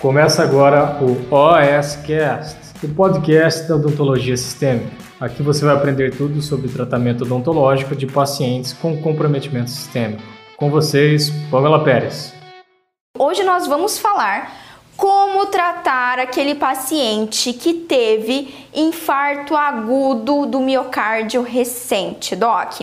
Começa agora o OSCast, o podcast da odontologia sistêmica. Aqui você vai aprender tudo sobre tratamento odontológico de pacientes com comprometimento sistêmico. Com vocês, Pamela Pérez. Hoje nós vamos falar como tratar aquele paciente que teve infarto agudo do miocárdio recente, doc.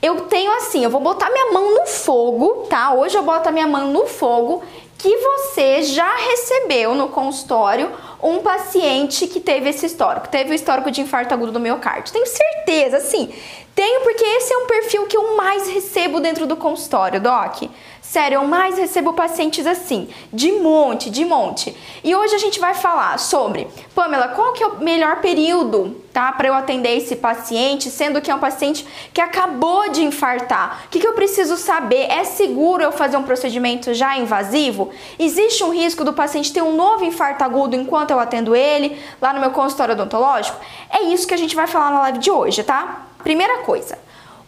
Eu tenho assim, eu vou botar minha mão no fogo, tá? Hoje eu boto a minha mão no fogo que você já recebeu no consultório um paciente que teve esse histórico, teve o histórico de infarto agudo do miocárdio. Tenho certeza, sim. Tenho porque esse é um perfil que eu mais recebo dentro do consultório, Doc. Sério, eu mais recebo pacientes assim, de monte, de monte. E hoje a gente vai falar sobre, Pamela, qual que é o melhor período, tá, para eu atender esse paciente, sendo que é um paciente que acabou de infartar. O que, que eu preciso saber? É seguro eu fazer um procedimento já invasivo? Existe um risco do paciente ter um novo infarto agudo enquanto eu atendo ele lá no meu consultório odontológico? É isso que a gente vai falar na live de hoje, tá? Primeira coisa,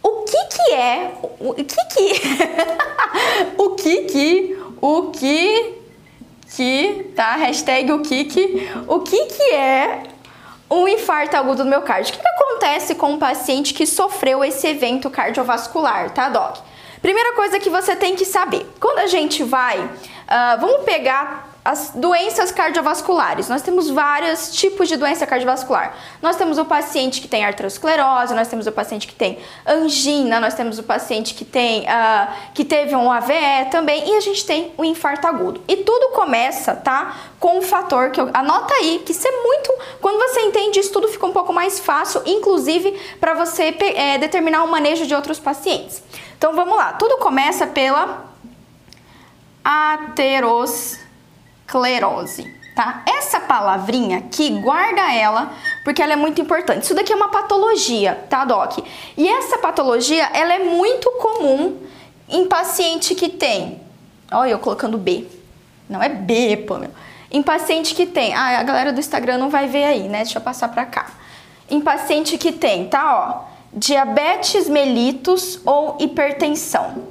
o que que é, o que que, o que que, o que que, tá? Hashtag o que que, o que que é um infarto agudo do miocárdio? O que, que acontece com um paciente que sofreu esse evento cardiovascular, tá, Doc? Primeira coisa que você tem que saber, quando a gente vai, uh, vamos pegar as doenças cardiovasculares. Nós temos vários tipos de doença cardiovascular. Nós temos o paciente que tem arteriosclerose, nós temos o paciente que tem angina, nós temos o paciente que tem uh, que teve um AVE também e a gente tem o infarto agudo. E tudo começa, tá, com um fator que eu anota aí que isso é muito quando você entende isso tudo fica um pouco mais fácil, inclusive para você é, determinar o manejo de outros pacientes. Então vamos lá. Tudo começa pela aterosclerose esclerose, tá? Essa palavrinha aqui, guarda ela, porque ela é muito importante. Isso daqui é uma patologia, tá, Doc? E essa patologia, ela é muito comum em paciente que tem... Olha eu colocando B. Não é B, Pamela. Em paciente que tem... Ah, a galera do Instagram não vai ver aí, né? Deixa eu passar pra cá. Em paciente que tem, tá, ó... Diabetes mellitus ou hipertensão.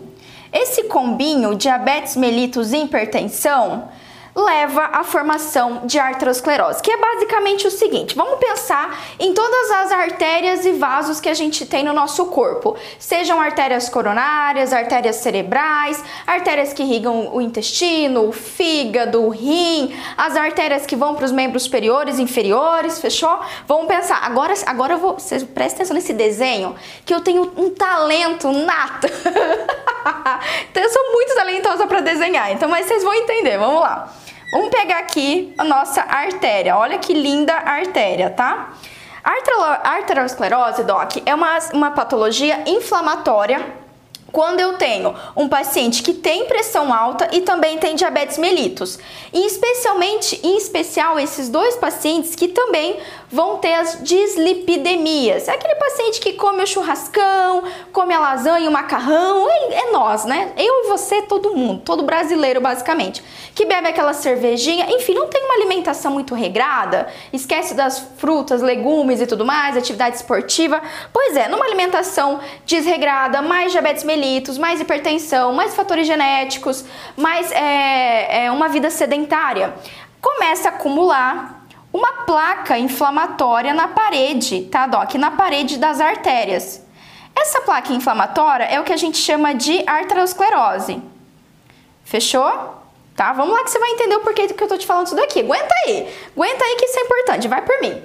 Esse combinho, diabetes mellitus e hipertensão, leva à formação de arteriosclerose, que é basicamente o seguinte: vamos pensar em todas as artérias e vasos que a gente tem no nosso corpo, sejam artérias coronárias, artérias cerebrais, artérias que irrigam o intestino, o fígado, o rim, as artérias que vão para os membros superiores e inferiores, fechou? Vamos pensar. Agora, agora eu vou, vocês prestem atenção nesse desenho, que eu tenho um talento nato. então eu sou muito talentosa para desenhar, então mas vocês vão entender. Vamos lá. Vamos pegar aqui a nossa artéria. Olha que linda artéria, tá? A arteriosclerose, Doc, é uma, uma patologia inflamatória quando eu tenho um paciente que tem pressão alta e também tem diabetes mellitus, e especialmente, em especial, esses dois pacientes que também vão ter as dislipidemias. É aquele paciente que come o churrascão, come a lasanha, o macarrão, é, é nós, né? Eu e você, todo mundo, todo brasileiro basicamente, que bebe aquela cervejinha, enfim, não tem uma alimentação muito regrada, esquece das frutas, legumes e tudo mais, atividade esportiva. Pois é, numa alimentação desregrada, mais diabetes mellitus, mais hipertensão, mais fatores genéticos, mais é, é, uma vida sedentária, começa a acumular uma placa inflamatória na parede, tá, Doc? Na parede das artérias. Essa placa inflamatória é o que a gente chama de arteriosclerose. Fechou? Tá? Vamos lá que você vai entender o porquê que eu tô te falando isso daqui. Aguenta aí. Aguenta aí que isso é importante. Vai por mim.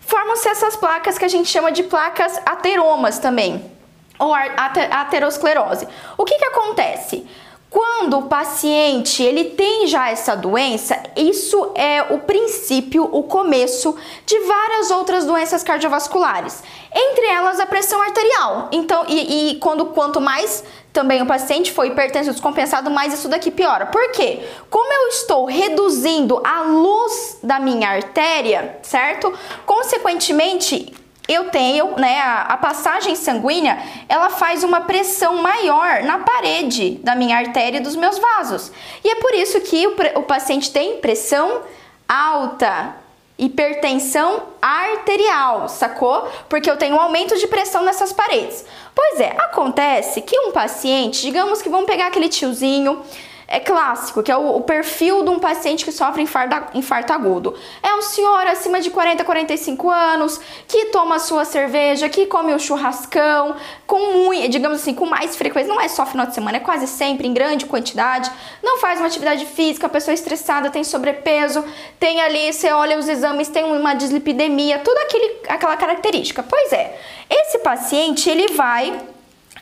Formam-se essas placas que a gente chama de placas ateromas também ou aterosclerose. O que, que acontece? Quando o paciente ele tem já essa doença, isso é o princípio, o começo de várias outras doenças cardiovasculares, entre elas a pressão arterial. Então, e, e quando quanto mais também o paciente foi hipertenso descompensado, mais isso daqui piora. Por quê? Como eu estou reduzindo a luz da minha artéria, certo? Consequentemente, eu tenho, né, a, a, passagem sanguínea, ela faz uma pressão maior na parede da minha artéria e dos meus vasos. E é por isso que o, o paciente tem pressão alta, hipertensão arterial, sacou? Porque eu tenho um aumento de pressão nessas paredes. Pois é, acontece que um paciente, digamos que vamos pegar aquele tiozinho é clássico, que é o, o, perfil de um paciente que sofre infarto, infarto agudo. É um senhor acima de 40, 45 anos, que toma sua cerveja, que come o churrascão, com muito, digamos assim, com mais frequência, não é só final de semana, é quase sempre, em grande quantidade, não faz uma atividade física, a pessoa estressada, tem sobrepeso, tem ali, você olha os exames, tem uma dislipidemia, toda aquele, aquela característica. Pois é, esse paciente, ele vai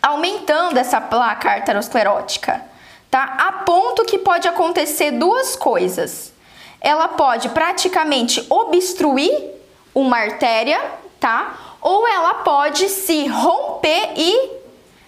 aumentando essa placa arteriosclerótica tá? A ponto que pode acontecer duas coisas. Ela pode praticamente obstruir uma artéria, tá? Ou ela pode se romper e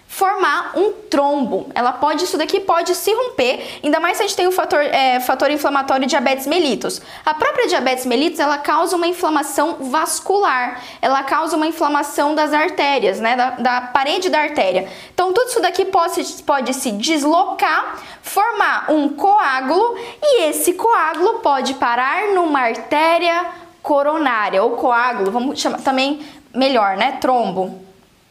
formar um trombo. Ela pode, isso daqui pode se romper, ainda mais se a gente tem o fator, é, fator inflamatório diabetes mellitus. A própria diabetes mellitus, ela causa uma inflamação vascular, ela causa uma inflamação das artérias, né, da, da parede da artéria. Então, tudo isso daqui pode, pode se deslocar, formar um coágulo, e esse coágulo pode parar numa artéria coronária, ou coágulo, vamos chamar também melhor, né, trombo,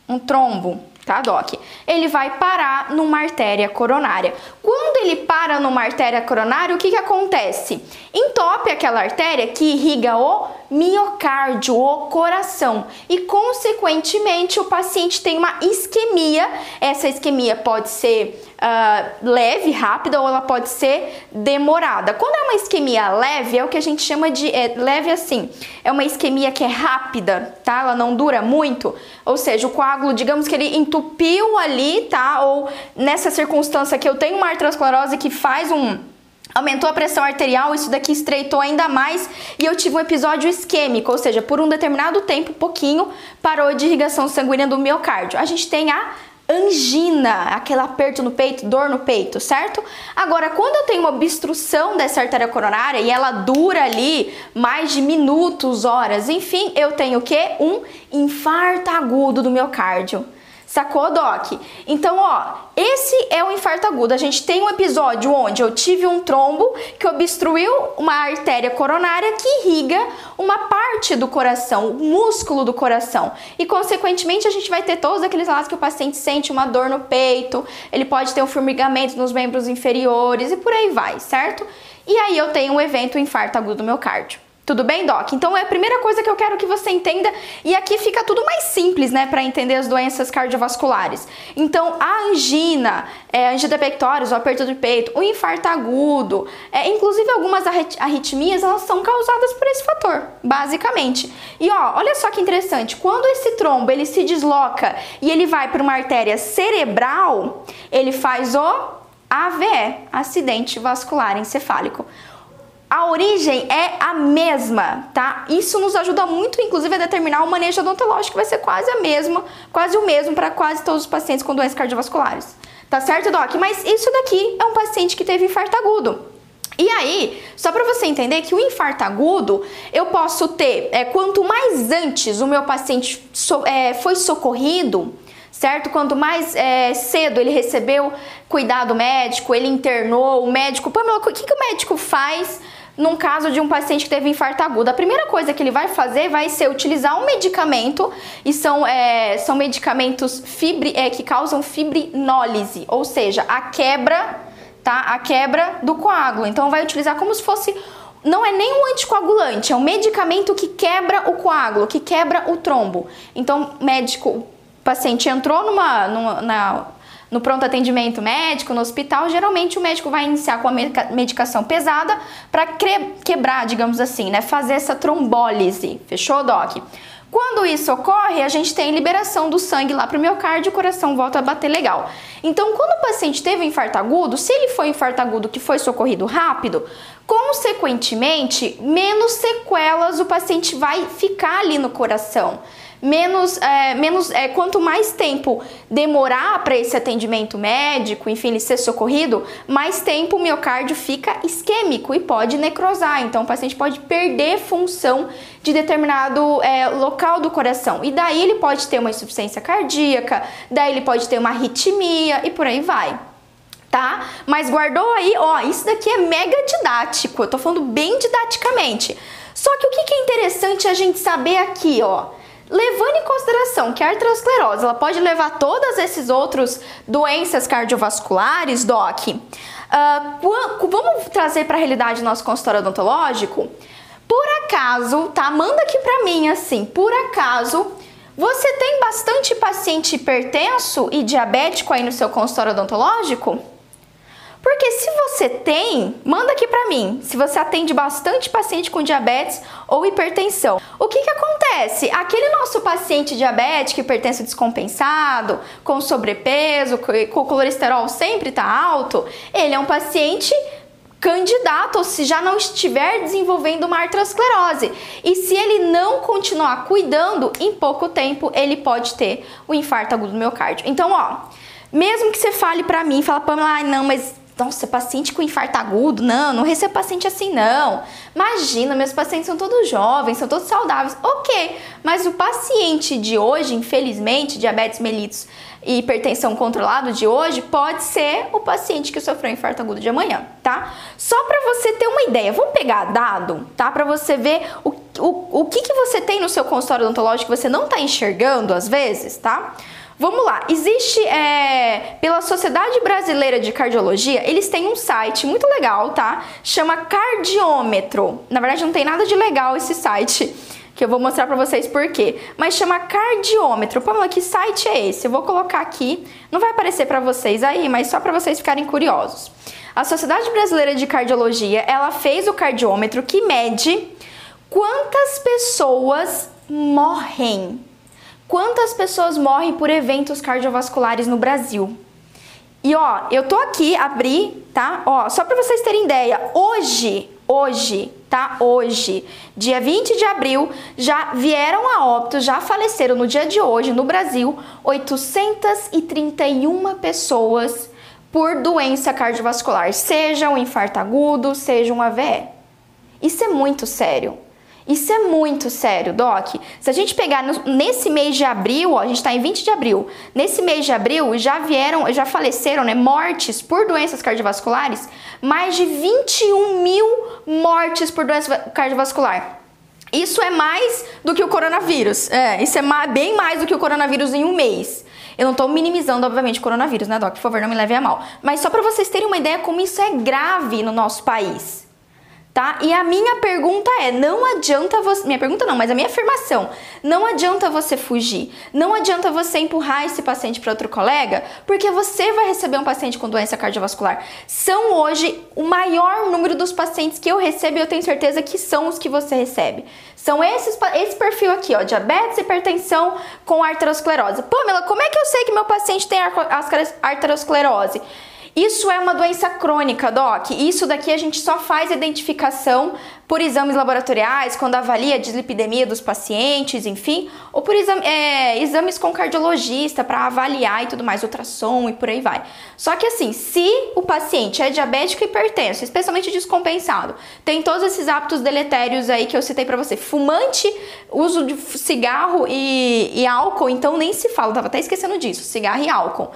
um trombo tá, Doc? Ele vai parar numa artéria coronária. Quando ele para numa artéria coronária, o que, que acontece? Entope aquela artéria que irriga o miocárdio, o coração, e consequentemente o paciente tem uma isquemia. Essa isquemia pode ser uh, leve, rápida, ou ela pode ser demorada. Quando é uma isquemia leve, é o que a gente chama de é, leve assim. É uma isquemia que é rápida, tá? Ela não dura muito. Ou seja, o coágulo, digamos que ele entupiu ali, tá? Ou nessa circunstância que eu tenho uma arteriosclerose que faz um aumentou a pressão arterial, isso daqui estreitou ainda mais e eu tive um episódio isquêmico, ou seja, por um determinado tempo, pouquinho, parou de irrigação sanguínea do miocárdio. A gente tem a angina, aquele aperto no peito, dor no peito, certo? Agora, quando eu tenho uma obstrução dessa artéria coronária e ela dura ali mais de minutos, horas, enfim, eu tenho o que? Um infarto agudo do miocárdio. Sacou, Doc? Então, ó, esse é o infarto agudo. A gente tem um episódio onde eu tive um trombo que obstruiu uma artéria coronária que irriga uma parte do coração, o músculo do coração. E, consequentemente, a gente vai ter todos aqueles lados que o paciente sente uma dor no peito, ele pode ter um formigamento nos membros inferiores e por aí vai, certo? E aí eu tenho um evento infarto agudo do miocárdio. Tudo bem, Doc? Então é a primeira coisa que eu quero que você entenda e aqui fica tudo mais simples, né, para entender as doenças cardiovasculares. Então, a angina, é, angina pectoris, o aperto do peito, o infarto agudo, é, inclusive algumas arritmias, elas são causadas por esse fator, basicamente. E ó, olha só que interessante, quando esse trombo ele se desloca e ele vai para uma artéria cerebral, ele faz o AVE, acidente vascular encefálico a origem é a mesma, tá? Isso nos ajuda muito, inclusive, a determinar o manejo odontológico, que vai ser quase a mesma, quase o mesmo para quase todos os pacientes com doenças cardiovasculares. Tá certo, Doc? Mas isso daqui é um paciente que teve infarto agudo. E aí, só para você entender que o infarto agudo, eu posso ter, é, quanto mais antes o meu paciente so, é, foi socorrido, certo? Quanto mais é, cedo ele recebeu cuidado médico, ele internou, o médico, Pamela, o que, que o médico faz num caso de um paciente que teve infarto agudo, a primeira coisa que ele vai fazer vai ser utilizar um medicamento, e são, é, são medicamentos fibri, é, que causam fibrinólise, ou seja, a quebra, tá? A quebra do coágulo. Então vai utilizar como se fosse não é nem um anticoagulante, é um medicamento que quebra o coágulo, que quebra o trombo. Então, médico, o paciente entrou numa, numa na, no pronto atendimento médico, no hospital, geralmente o médico vai iniciar com a medicação pesada para quebrar, digamos assim, né? Fazer essa trombólise. Fechou, Doc? Quando isso ocorre, a gente tem liberação do sangue lá para o miocárdio e o coração volta a bater legal. Então, quando o paciente teve um infarto agudo, se ele foi um infarto agudo que foi socorrido rápido, consequentemente, menos sequelas o paciente vai ficar ali no coração menos, é, menos é, quanto mais tempo demorar para esse atendimento médico, enfim, ele ser socorrido, mais tempo o miocárdio fica isquêmico e pode necrosar. Então, o paciente pode perder função de determinado é, local do coração. E daí ele pode ter uma insuficiência cardíaca, daí ele pode ter uma arritmia e por aí vai. Tá? Mas guardou aí, ó, isso daqui é mega didático. Eu tô falando bem didaticamente. Só que o que é interessante a gente saber aqui, ó? Levando em consideração que a arteriosclerose ela pode levar todas esses outros doenças cardiovasculares, Doc, uh, vamos trazer para a realidade nosso consultório odontológico? Por acaso, tá? Manda aqui para mim assim, por acaso você tem bastante paciente hipertenso e diabético aí no seu consultório odontológico? Porque se você tem, manda aqui para mim, se você atende bastante paciente com diabetes ou hipertensão. O que que acontece? Aquele nosso paciente diabético, hipertenso descompensado, com sobrepeso, com o colesterol sempre tá alto, ele é um paciente candidato se já não estiver desenvolvendo uma arteriosclerose. E se ele não continuar cuidando, em pouco tempo ele pode ter o infarto agudo do miocárdio. Então, ó, mesmo que você fale para mim, fala, Pamela, ah, não, mas nossa, paciente com infarto agudo, não, não recebo paciente assim não. Imagina, meus pacientes são todos jovens, são todos saudáveis. Ok, mas o paciente de hoje, infelizmente, diabetes mellitus e hipertensão controlado de hoje, pode ser o paciente que sofreu infarto agudo de amanhã, tá? Só para você ter uma ideia, vamos pegar dado, tá? Para você ver o, o, o que, que você tem no seu consultório odontológico que você não tá enxergando às vezes, tá? Vamos lá, existe é, pela Sociedade Brasileira de Cardiologia, eles têm um site muito legal, tá? Chama Cardiômetro. Na verdade, não tem nada de legal esse site, que eu vou mostrar pra vocês por quê. Mas chama Cardiômetro. Pamela, que site é esse? Eu vou colocar aqui, não vai aparecer pra vocês aí, mas só pra vocês ficarem curiosos. A Sociedade Brasileira de Cardiologia, ela fez o cardiômetro que mede quantas pessoas morrem Quantas pessoas morrem por eventos cardiovasculares no Brasil? E ó, eu tô aqui, abri, tá? Ó, só para vocês terem ideia, hoje, hoje, tá? Hoje, dia 20 de abril, já vieram a óbito, já faleceram no dia de hoje no Brasil 831 pessoas por doença cardiovascular, seja um infarto agudo, seja um AVE. Isso é muito sério. Isso é muito sério, Doc. Se a gente pegar no, nesse mês de abril, ó, a gente está em 20 de abril, nesse mês de abril já vieram, já faleceram, né, mortes por doenças cardiovasculares, mais de 21 mil mortes por doença cardiovascular. Isso é mais do que o coronavírus. É, isso é bem mais do que o coronavírus em um mês. Eu não estou minimizando, obviamente, o coronavírus, né, Doc? Por favor, não me leve a mal. Mas só para vocês terem uma ideia como isso é grave no nosso país tá? E a minha pergunta é: não adianta você. Minha pergunta não, mas a minha afirmação: não adianta você fugir, não adianta você empurrar esse paciente para outro colega, porque você vai receber um paciente com doença cardiovascular. São hoje o maior número dos pacientes que eu recebo e eu tenho certeza que são os que você recebe. São esses, esse perfil aqui, ó, diabetes, hipertensão com arteriosclerose. Pamela, como é que eu sei que meu paciente tem arteriosclerose? Isso é uma doença crônica, Doc. Isso daqui a gente só faz identificação por exames laboratoriais, quando avalia a dislipidemia dos pacientes, enfim, ou por exame, é, exames com cardiologista para avaliar e tudo mais, ultrassom e por aí vai. Só que assim, se o paciente é diabético e hipertenso, especialmente descompensado, tem todos esses hábitos deletérios aí que eu citei para você, fumante, uso de cigarro e, e álcool, então nem se fala, tava até esquecendo disso, cigarro e álcool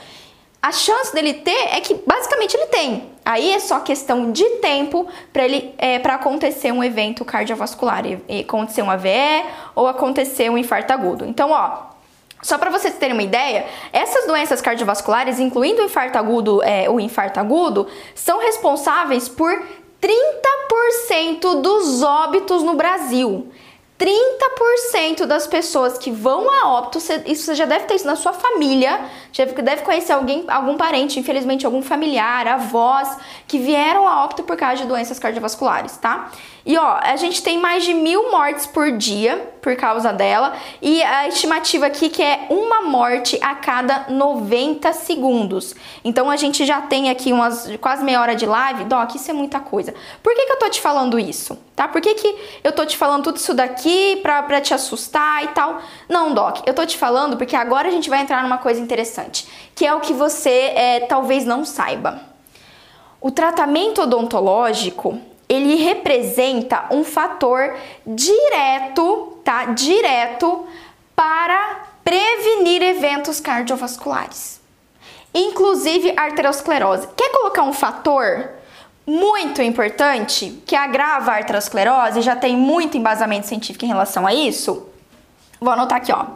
a chance dele ter é que basicamente ele tem. Aí é só questão de tempo para ele é, para acontecer um evento cardiovascular, e, acontecer um AVE ou acontecer um infarto agudo. Então, ó, só para vocês terem uma ideia, essas doenças cardiovasculares, incluindo o infarto agudo, é, o infarto agudo, são responsáveis por 30% dos óbitos no Brasil. 30% das pessoas que vão a óbito, isso você já deve ter isso na sua família, já deve conhecer alguém, algum parente, infelizmente algum familiar, avós, que vieram a óbito por causa de doenças cardiovasculares, tá? E ó, a gente tem mais de mil mortes por dia por causa dela, e a estimativa aqui que é uma morte a cada 90 segundos. Então a gente já tem aqui umas quase meia hora de live, Doc, isso é muita coisa. Por que, que eu tô te falando isso? Tá? Por que, que eu tô te falando tudo isso daqui pra, pra te assustar e tal? Não, Doc, eu tô te falando porque agora a gente vai entrar numa coisa interessante, que é o que você é, talvez não saiba. O tratamento odontológico ele representa um fator direto, tá? Direto para prevenir eventos cardiovasculares, inclusive arteriosclerose. Quer colocar um fator muito importante que agrava a arteriosclerose? Já tem muito embasamento científico em relação a isso? Vou anotar aqui, ó.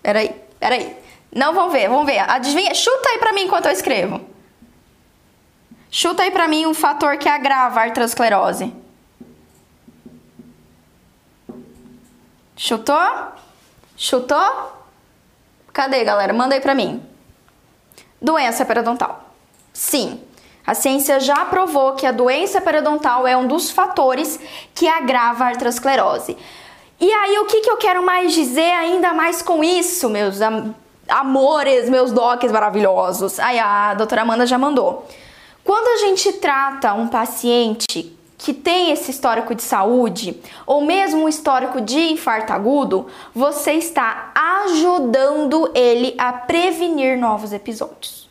Peraí, peraí. Não, vamos ver, vamos ver. Adivinha, chuta aí pra mim enquanto eu escrevo. Chuta aí pra mim um fator que agrava a arteriosclerose. Chutou? Chutou? Cadê, galera? Manda aí pra mim. Doença periodontal. Sim, a ciência já provou que a doença periodontal é um dos fatores que agrava a arteriosclerose. E aí, o que, que eu quero mais dizer ainda mais com isso, meus am amores, meus docs maravilhosos? Aí a doutora Amanda já mandou. Quando a gente trata um paciente que tem esse histórico de saúde, ou mesmo um histórico de infarto agudo, você está ajudando ele a prevenir novos episódios.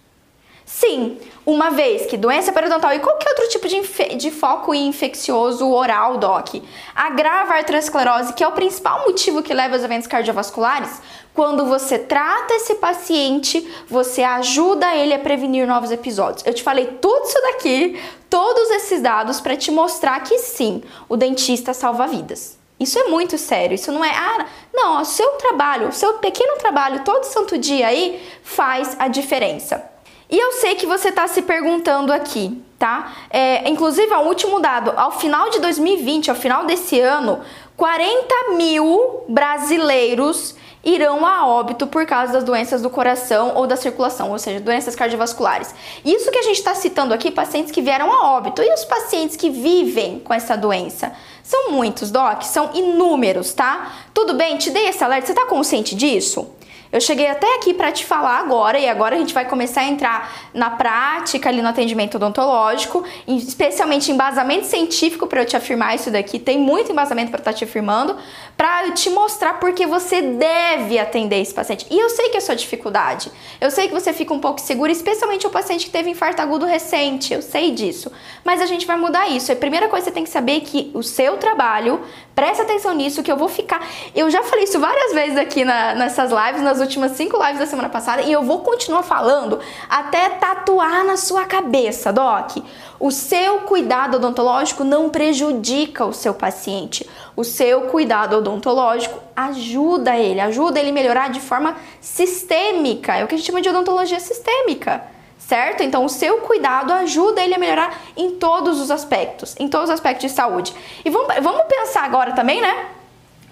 Sim, uma vez que doença periodontal e qualquer outro tipo de, de foco infeccioso oral, doc, agrava a arteriosclerose, que é o principal motivo que leva aos eventos cardiovasculares, quando você trata esse paciente, você ajuda ele a prevenir novos episódios. Eu te falei tudo isso daqui, todos esses dados para te mostrar que sim, o dentista salva vidas. Isso é muito sério. Isso não é, ah, não, o seu trabalho, o seu pequeno trabalho todo santo dia aí faz a diferença. E eu sei que você está se perguntando aqui, tá? É, inclusive, o último dado, ao final de 2020, ao final desse ano, 40 mil brasileiros irão a óbito por causa das doenças do coração ou da circulação, ou seja, doenças cardiovasculares. Isso que a gente está citando aqui, pacientes que vieram a óbito. E os pacientes que vivem com essa doença? São muitos, Doc, são inúmeros, tá? Tudo bem, te dei esse alerta, você está consciente disso? Eu cheguei até aqui para te falar agora e agora a gente vai começar a entrar na prática ali no atendimento odontológico, especialmente embasamento científico para eu te afirmar isso daqui. Tem muito embasamento para estar tá te afirmando, para te mostrar porque você deve atender esse paciente. E eu sei que é sua dificuldade. Eu sei que você fica um pouco segura, especialmente o paciente que teve infarto agudo recente. Eu sei disso. Mas a gente vai mudar isso. A primeira coisa que você tem que saber é que o seu trabalho, presta atenção nisso, que eu vou ficar. Eu já falei isso várias vezes aqui na, nessas lives, nas últimas cinco lives da semana passada e eu vou continuar falando até tatuar na sua cabeça, Doc. O seu cuidado odontológico não prejudica o seu paciente. O seu cuidado odontológico ajuda ele, ajuda ele a melhorar de forma sistêmica. É o que a gente chama de odontologia sistêmica certo? Então, o seu cuidado ajuda ele a melhorar em todos os aspectos, em todos os aspectos de saúde. E vamos, vamos pensar agora também, né?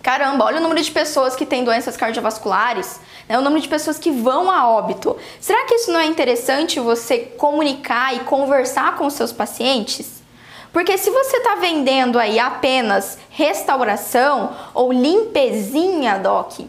Caramba, olha o número de pessoas que têm doenças cardiovasculares, né? o número de pessoas que vão a óbito. Será que isso não é interessante você comunicar e conversar com os seus pacientes? Porque se você está vendendo aí apenas restauração ou limpezinha, Doc,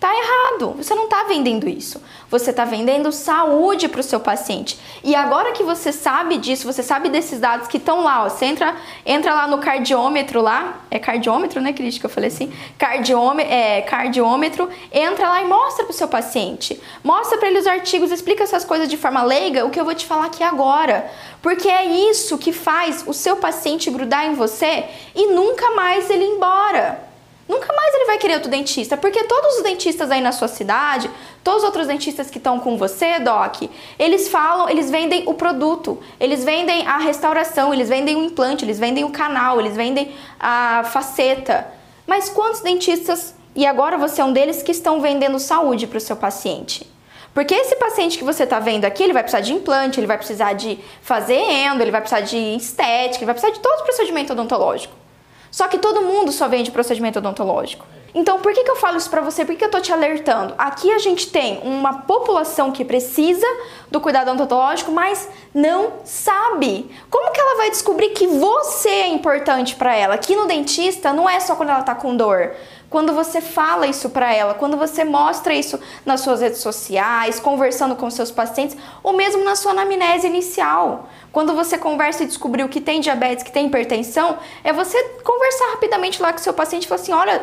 Tá errado. Você não está vendendo isso. Você está vendendo saúde para o seu paciente. E agora que você sabe disso, você sabe desses dados que estão lá, ó, você entra, entra lá no cardiômetro lá, é cardiômetro, né, Cris, que eu falei assim, cardiômetro, é, cardiômetro, entra lá e mostra para o seu paciente. Mostra para ele os artigos, explica essas coisas de forma leiga, o que eu vou te falar aqui agora. Porque é isso que faz o seu paciente grudar em você e nunca mais ele ir embora nunca mais ele vai querer outro dentista, porque todos os dentistas aí na sua cidade, todos os outros dentistas que estão com você, Doc, eles falam, eles vendem o produto, eles vendem a restauração, eles vendem o implante, eles vendem o canal, eles vendem a faceta. Mas quantos dentistas, e agora você é um deles, que estão vendendo saúde para o seu paciente? Porque esse paciente que você está vendo aqui, ele vai precisar de implante, ele vai precisar de fazer endo, ele vai precisar de estética, ele vai precisar de todo o procedimento odontológico. Só que todo mundo só vende procedimento odontológico. Então, por que, que eu falo isso pra você? Por que, que eu tô te alertando? Aqui a gente tem uma população que precisa do cuidado odontológico, mas não sabe. Como que ela vai descobrir que você é importante para ela? Aqui no dentista não é só quando ela tá com dor. Quando você fala isso para ela, quando você mostra isso nas suas redes sociais, conversando com seus pacientes, ou mesmo na sua anamnese inicial. Quando você conversa e descobriu que tem diabetes, que tem hipertensão, é você conversar rapidamente lá com seu paciente e falar assim: olha,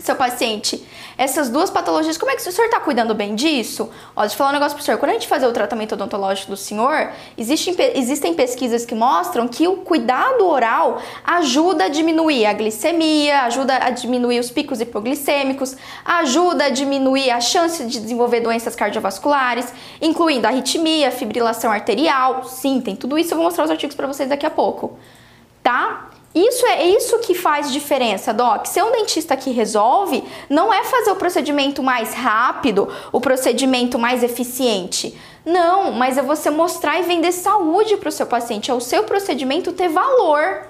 seu paciente, essas duas patologias, como é que o senhor está cuidando bem disso? Ó, deixa eu falar um negócio pro senhor. Quando a gente fazer o tratamento odontológico do senhor, existem, existem pesquisas que mostram que o cuidado oral ajuda a diminuir a glicemia, ajuda a diminuir os picos hipoglicêmicos, ajuda a diminuir a chance de desenvolver doenças cardiovasculares, incluindo arritmia, fibrilação arterial. Sim, tem tudo isso. Eu vou mostrar os artigos para vocês daqui a pouco. Tá? Isso é isso que faz diferença, Doc. Ser um dentista que resolve não é fazer o procedimento mais rápido, o procedimento mais eficiente. Não, mas é você mostrar e vender saúde para o seu paciente, é o seu procedimento ter valor.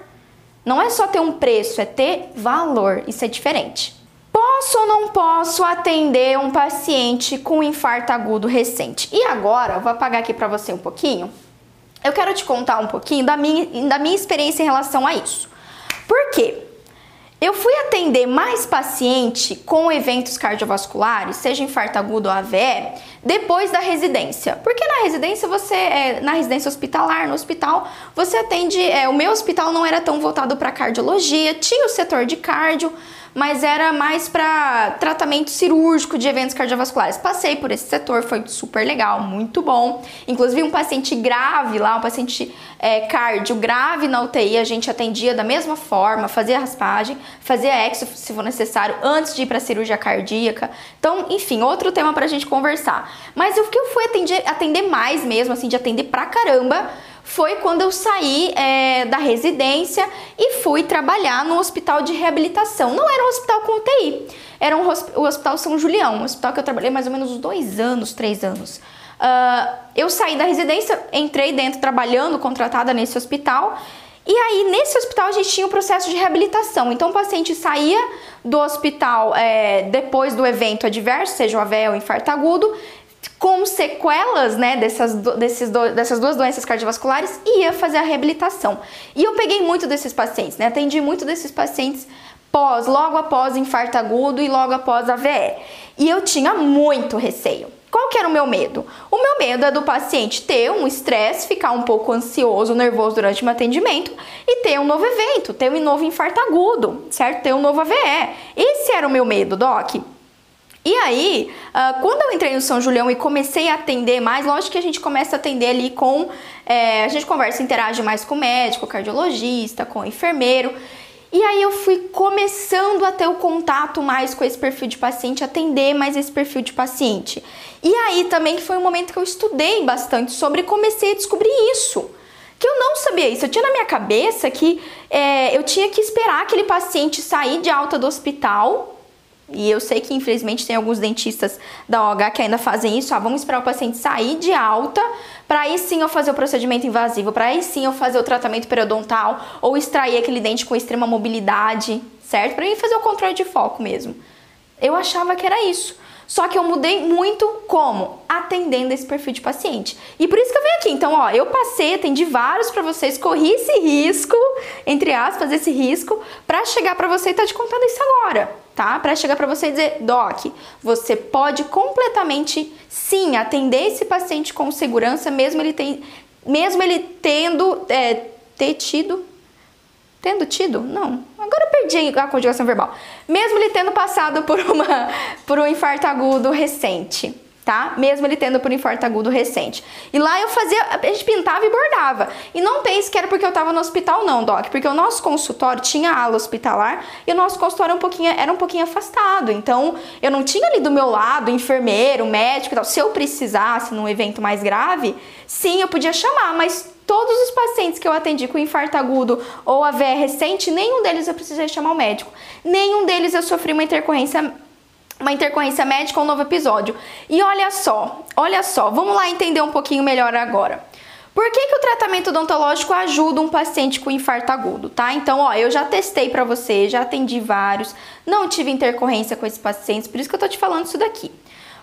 Não é só ter um preço, é ter valor. Isso é diferente. Posso ou não posso atender um paciente com infarto agudo recente? E agora, vou apagar aqui para você um pouquinho. Eu quero te contar um pouquinho da minha, da minha experiência em relação a isso. Por quê? Eu fui atender mais paciente com eventos cardiovasculares, seja infarto agudo ou AVE, depois da residência. Porque na residência você, é, na residência hospitalar, no hospital, você atende. É, o meu hospital não era tão voltado para cardiologia, tinha o setor de cardio, mas era mais para tratamento cirúrgico de eventos cardiovasculares. Passei por esse setor, foi super legal, muito bom. Inclusive, um paciente grave lá, um paciente é, cardio grave na UTI, a gente atendia da mesma forma, fazia raspagem, fazia exo se for necessário, antes de ir para cirurgia cardíaca. Então, enfim, outro tema para a gente conversar. Mas o que eu fui atender, atender mais mesmo, assim, de atender pra caramba foi quando eu saí é, da residência e fui trabalhar no hospital de reabilitação. Não era um hospital com UTI, era um, o Hospital São Julião, um hospital que eu trabalhei mais ou menos dois anos, três anos. Uh, eu saí da residência, entrei dentro trabalhando, contratada nesse hospital. E aí, nesse hospital, a gente tinha o um processo de reabilitação. Então, o paciente saía do hospital é, depois do evento adverso, seja o AVE ou infarto agudo, com sequelas né, dessas, desses do, dessas duas doenças cardiovasculares e ia fazer a reabilitação. E eu peguei muito desses pacientes, né, atendi muito desses pacientes pós, logo após infarto agudo e logo após AVE. E eu tinha muito receio. Qual que era o meu medo? O meu medo é do paciente ter um estresse, ficar um pouco ansioso, nervoso durante o atendimento e ter um novo evento, ter um novo infarto agudo, certo? Ter um novo AVE. Esse era o meu medo, Doc. E aí, uh, quando eu entrei no São Julião e comecei a atender mais, lógico que a gente começa a atender ali com. É, a gente conversa, interage mais com o médico, cardiologista, com o enfermeiro. E aí eu fui começando a ter o contato mais com esse perfil de paciente, atender mais esse perfil de paciente. E aí também foi um momento que eu estudei bastante sobre e comecei a descobrir isso. Que eu não sabia isso. Eu tinha na minha cabeça que é, eu tinha que esperar aquele paciente sair de alta do hospital e eu sei que infelizmente tem alguns dentistas da OH que ainda fazem isso. Ah, vamos esperar o paciente sair de alta para aí sim eu fazer o procedimento invasivo, para aí sim eu fazer o tratamento periodontal ou extrair aquele dente com extrema mobilidade, certo? Para mim fazer o controle de foco mesmo. Eu achava que era isso. Só que eu mudei muito como? Atendendo esse perfil de paciente. E por isso que eu venho aqui. Então, ó, eu passei, atendi vários para vocês, corri esse risco, entre aspas, esse risco, para chegar para você e estar tá te contando isso agora, tá? Para chegar para você e dizer, Doc, você pode completamente, sim, atender esse paciente com segurança, mesmo ele, tem, mesmo ele tendo é, ter tido Tendo tido? Não. Agora eu perdi a conjugação verbal. Mesmo ele tendo passado por, uma, por um infarto agudo recente, tá? Mesmo ele tendo por infarto agudo recente. E lá eu fazia, a gente pintava e bordava. E não pense que era porque eu tava no hospital, não, Doc. Porque o nosso consultório tinha ala hospitalar e o nosso consultório era um pouquinho, era um pouquinho afastado. Então eu não tinha ali do meu lado enfermeiro, médico e tal. Se eu precisasse num evento mais grave, sim, eu podia chamar, mas todos os pacientes que eu atendi com infarto agudo ou AVE recente, nenhum deles eu precisei chamar o médico. Nenhum deles eu sofri uma intercorrência uma intercorrência médica um novo episódio. E olha só, olha só, vamos lá entender um pouquinho melhor agora. Por que, que o tratamento odontológico ajuda um paciente com infarto agudo, tá? Então, ó, eu já testei para você, já atendi vários, não tive intercorrência com esses pacientes, por isso que eu tô te falando isso daqui.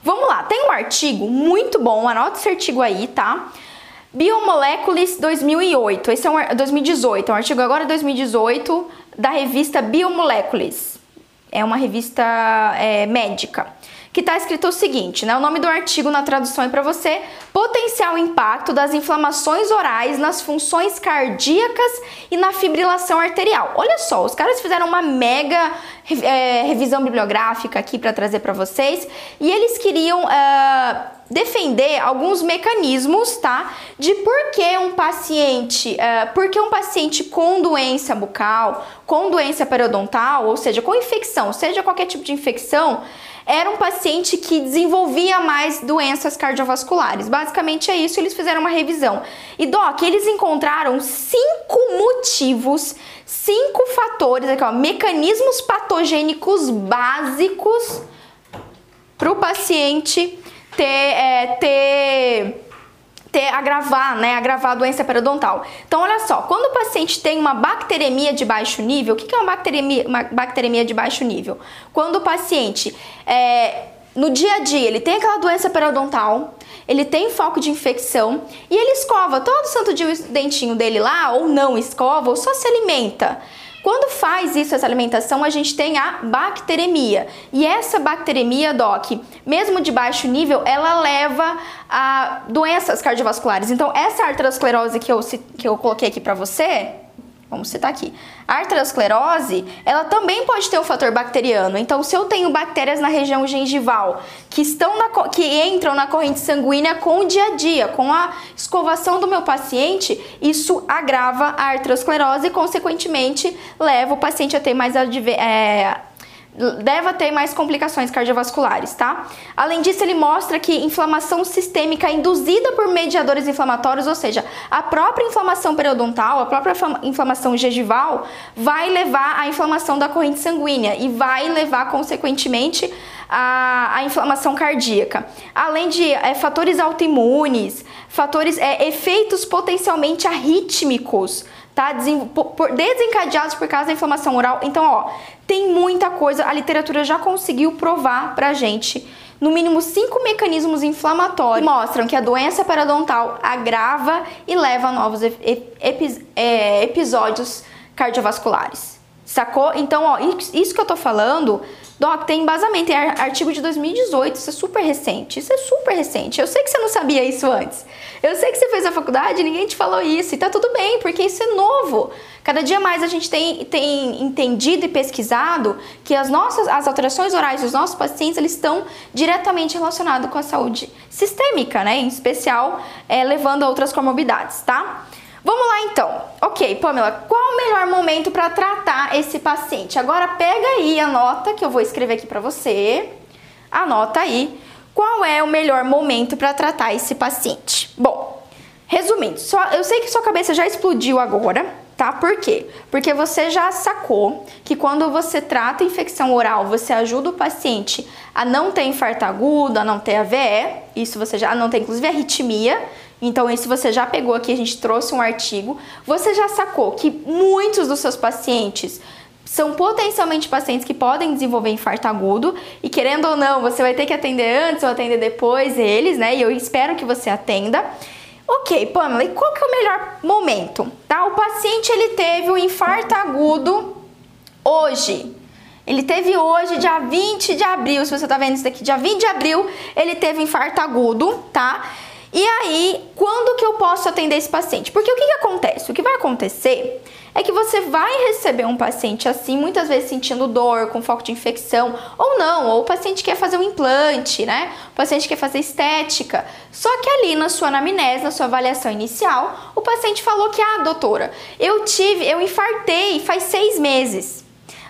Vamos lá, tem um artigo muito bom, anota esse artigo aí, tá? Biomolecules 2008, esse é um 2018, é um artigo agora 2018 da revista Biomolecules. É uma revista é, médica que está escrito o seguinte, né? O nome do artigo na tradução é para você: potencial impacto das inflamações orais nas funções cardíacas e na fibrilação arterial. Olha só, os caras fizeram uma mega é, revisão bibliográfica aqui para trazer para vocês e eles queriam uh, defender alguns mecanismos, tá? De por que um paciente, uh, por que um paciente com doença bucal, com doença periodontal, ou seja, com infecção, seja qualquer tipo de infecção, era um paciente que desenvolvia mais doenças cardiovasculares. Basicamente é isso, eles fizeram uma revisão. E Doc, eles encontraram cinco motivos, cinco fatores, aqui, ó, mecanismos patogênicos básicos para o paciente ter, é, ter ter agravar, né, agravar a doença periodontal. Então, olha só, quando o paciente tem uma bacteremia de baixo nível, o que é uma bacteremia, uma bacteremia de baixo nível? Quando o paciente, é, no dia a dia, ele tem aquela doença periodontal, ele tem foco de infecção e ele escova todo santo dia o dentinho dele lá, ou não escova, ou só se alimenta. Quando faz isso, essa alimentação, a gente tem a bacteremia. E essa bacteremia, Doc, mesmo de baixo nível, ela leva a doenças cardiovasculares. Então, essa arteriosclerose que eu, que eu coloquei aqui para você, Vamos citar aqui. A arteriosclerose, ela também pode ter um fator bacteriano. Então, se eu tenho bactérias na região gengival que estão na, que entram na corrente sanguínea com o dia a dia, com a escovação do meu paciente, isso agrava a arteriosclerose e, consequentemente, leva o paciente a ter mais é, deve ter mais complicações cardiovasculares, tá? Além disso, ele mostra que inflamação sistêmica induzida por mediadores inflamatórios, ou seja, a própria inflamação periodontal, a própria inflamação gengival, vai levar à inflamação da corrente sanguínea e vai levar, consequentemente, a, a inflamação cardíaca. Além de é, fatores autoimunes, fatores, é, efeitos potencialmente arrítmicos, tá? Desencadeados por causa da inflamação oral. Então, ó, tem muita coisa, a literatura já conseguiu provar pra gente no mínimo cinco mecanismos inflamatórios que mostram que a doença periodontal agrava e leva a novos é, episódios cardiovasculares. Sacou? Então, ó, isso que eu tô falando Doc, tem embasamento, é artigo de 2018, isso é super recente, isso é super recente. Eu sei que você não sabia isso antes. Eu sei que você fez a faculdade e ninguém te falou isso, e tá tudo bem, porque isso é novo. Cada dia mais a gente tem, tem entendido e pesquisado que as nossas as alterações orais dos nossos pacientes eles estão diretamente relacionados com a saúde sistêmica, né? Em especial, é, levando a outras comorbidades, tá? Vamos lá então. Ok, Pamela, qual o melhor momento para tratar esse paciente? Agora pega aí a nota que eu vou escrever aqui para você. Anota aí. Qual é o melhor momento para tratar esse paciente? Bom, resumindo, só, eu sei que sua cabeça já explodiu agora, tá? Por quê? Porque você já sacou que quando você trata infecção oral, você ajuda o paciente a não ter infarto agudo, a não ter AVE, isso você já não tem inclusive arritmia, então, isso você já pegou aqui, a gente trouxe um artigo. Você já sacou que muitos dos seus pacientes são potencialmente pacientes que podem desenvolver infarto agudo e querendo ou não, você vai ter que atender antes ou atender depois eles, né? E eu espero que você atenda. Ok, Pamela, e qual que é o melhor momento? Tá? O paciente ele teve um infarto agudo hoje. Ele teve hoje, dia 20 de abril, se você tá vendo isso daqui, dia 20 de abril, ele teve infarto agudo, tá? E aí, quando que eu posso atender esse paciente? Porque o que, que acontece? O que vai acontecer é que você vai receber um paciente assim, muitas vezes sentindo dor, com foco de infecção, ou não, ou o paciente quer fazer um implante, né? O paciente quer fazer estética. Só que ali na sua anamnese, na sua avaliação inicial, o paciente falou que, ah, doutora, eu tive, eu infartei faz seis meses.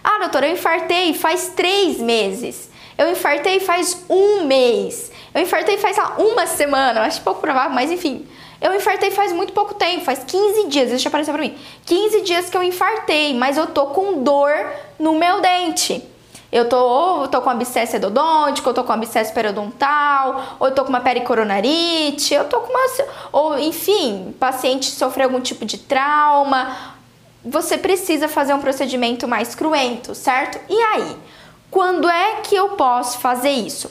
Ah, doutora, eu infartei faz três meses. Eu infartei faz um mês. Eu infartei faz uma semana, acho pouco provável, mas enfim. Eu infartei faz muito pouco tempo, faz 15 dias, deixa aparecer pra mim. 15 dias que eu infartei, mas eu tô com dor no meu dente. Eu tô, ou eu tô com abscesso endodôntico, ou tô com abscesso periodontal, ou eu tô com uma pericoronarite, eu tô com uma. Ou, enfim, paciente sofreu algum tipo de trauma. Você precisa fazer um procedimento mais cruento, certo? E aí? Quando é que eu posso fazer isso?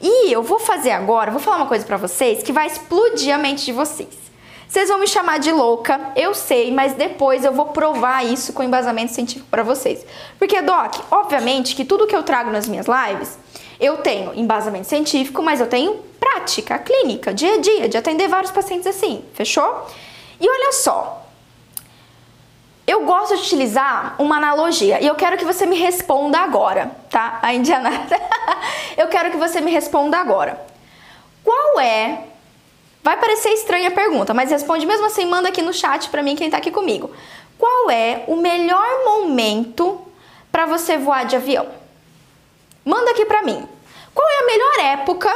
E eu vou fazer agora, vou falar uma coisa para vocês que vai explodir a mente de vocês. Vocês vão me chamar de louca, eu sei, mas depois eu vou provar isso com embasamento científico para vocês. Porque, Doc, obviamente que tudo que eu trago nas minhas lives, eu tenho embasamento científico, mas eu tenho prática clínica, dia a dia, de atender vários pacientes assim, fechou? E olha só, eu gosto de utilizar uma analogia e eu quero que você me responda agora, tá? A indiana. eu quero que você me responda agora. Qual é? Vai parecer estranha a pergunta, mas responde mesmo assim, manda aqui no chat para mim quem tá aqui comigo. Qual é o melhor momento para você voar de avião? Manda aqui para mim. Qual é a melhor época?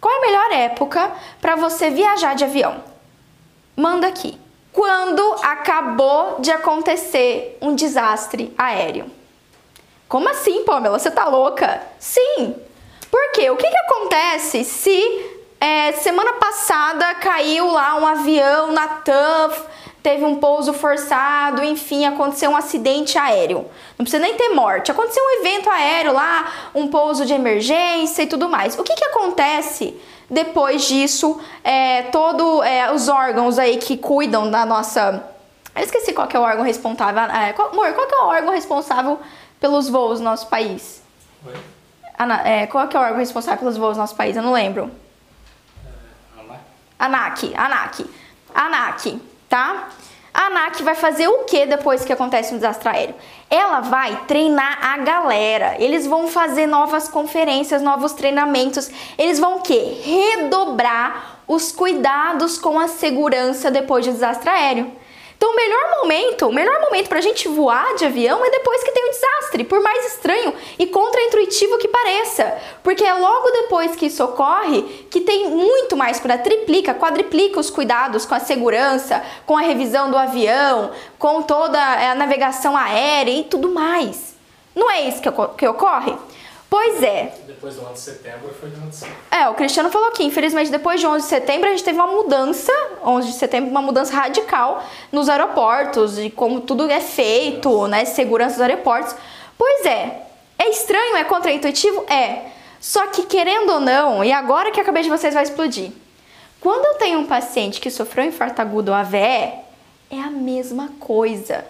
Qual é a melhor época para você viajar de avião? Manda aqui. Quando acabou de acontecer um desastre aéreo. Como assim, Pamela? Você tá louca? Sim. Por quê? O que, que acontece se é, semana passada caiu lá um avião na TAF, teve um pouso forçado, enfim, aconteceu um acidente aéreo. Não precisa nem ter morte. Aconteceu um evento aéreo lá, um pouso de emergência e tudo mais. O que, que acontece depois disso? É, todo é, os órgãos aí que cuidam da nossa. Eu esqueci qual que é o órgão responsável. É, qual, amor, qual que é o órgão responsável pelos voos no nosso país? Oi? Ana, é, qual é o órgão responsável pelos voos no nosso país? Eu não lembro. É, ANAC, ANAC. ANAC, tá? A ANAC vai fazer o que depois que acontece um desastre aéreo? Ela vai treinar a galera. Eles vão fazer novas conferências, novos treinamentos. Eles vão o quê? Redobrar os cuidados com a segurança depois de desastre aéreo. Então, o melhor momento, o melhor momento para a gente voar de avião é depois que tem o um desastre, por mais estranho e contraintuitivo que pareça, porque é logo depois que isso ocorre que tem muito mais para triplica, quadriplica os cuidados com a segurança, com a revisão do avião, com toda a navegação aérea e tudo mais. Não é isso que, que ocorre? Pois é. Depois do 11 de setembro foi de notícia. É, o Cristiano falou que infelizmente depois de 11 de setembro a gente teve uma mudança, 11 de setembro, uma mudança radical nos aeroportos e como tudo é feito, né, segurança dos aeroportos. Pois é. É estranho, é contraintuitivo? É. Só que querendo ou não, e agora que a cabeça de vocês vai explodir. Quando eu tenho um paciente que sofreu um infarto agudo ou AVE, é a mesma coisa.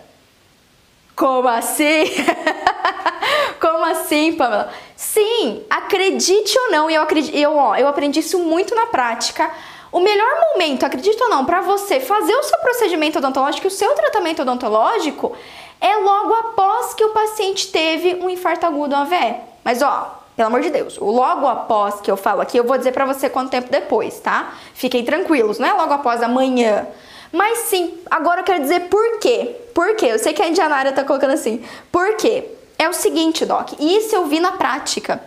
Como assim? Como assim, Pamela? Sim, acredite ou não, e eu, acredito, eu, ó, eu aprendi isso muito na prática. O melhor momento, acredite ou não, para você fazer o seu procedimento odontológico, o seu tratamento odontológico, é logo após que o paciente teve um infarto agudo AVE. Mas ó, pelo amor de Deus, o logo após que eu falo aqui, eu vou dizer para você quanto tempo depois, tá? Fiquem tranquilos, não é logo após amanhã. Mas sim, agora eu quero dizer por quê. Por quê? Eu sei que a Indianária tá colocando assim. Por quê? É o seguinte, Doc, e isso eu vi na prática.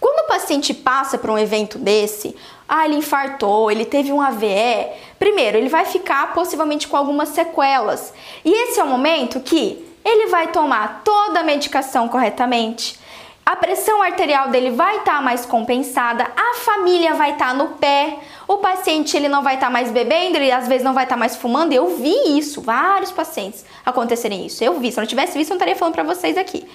Quando o paciente passa por um evento desse, ah, ele infartou, ele teve um AVE, primeiro, ele vai ficar possivelmente com algumas sequelas. E esse é o momento que ele vai tomar toda a medicação corretamente, a pressão arterial dele vai estar tá mais compensada, a família vai estar tá no pé, o paciente ele não vai estar tá mais bebendo, ele às vezes não vai estar tá mais fumando. Eu vi isso, vários pacientes acontecerem isso. Eu vi, se eu não tivesse visto, eu não estaria falando para vocês aqui.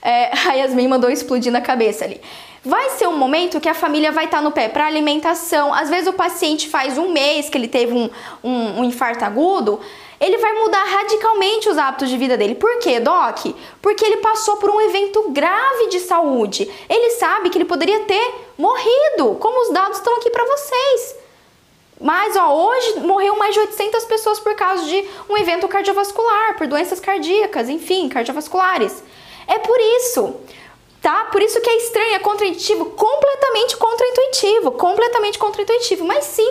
É, a Yasmin mandou explodir na cabeça ali. Vai ser um momento que a família vai estar tá no pé para alimentação. Às vezes o paciente faz um mês que ele teve um, um, um infarto agudo ele vai mudar radicalmente os hábitos de vida dele. Por quê, Doc? Porque ele passou por um evento grave de saúde. Ele sabe que ele poderia ter morrido, como os dados estão aqui para vocês. Mas ó, hoje morreu mais de 800 pessoas por causa de um evento cardiovascular, por doenças cardíacas, enfim, cardiovasculares. É por isso, tá? Por isso que é estranho, é contraintuitivo, completamente contraintuitivo, completamente contraintuitivo. Mas sim,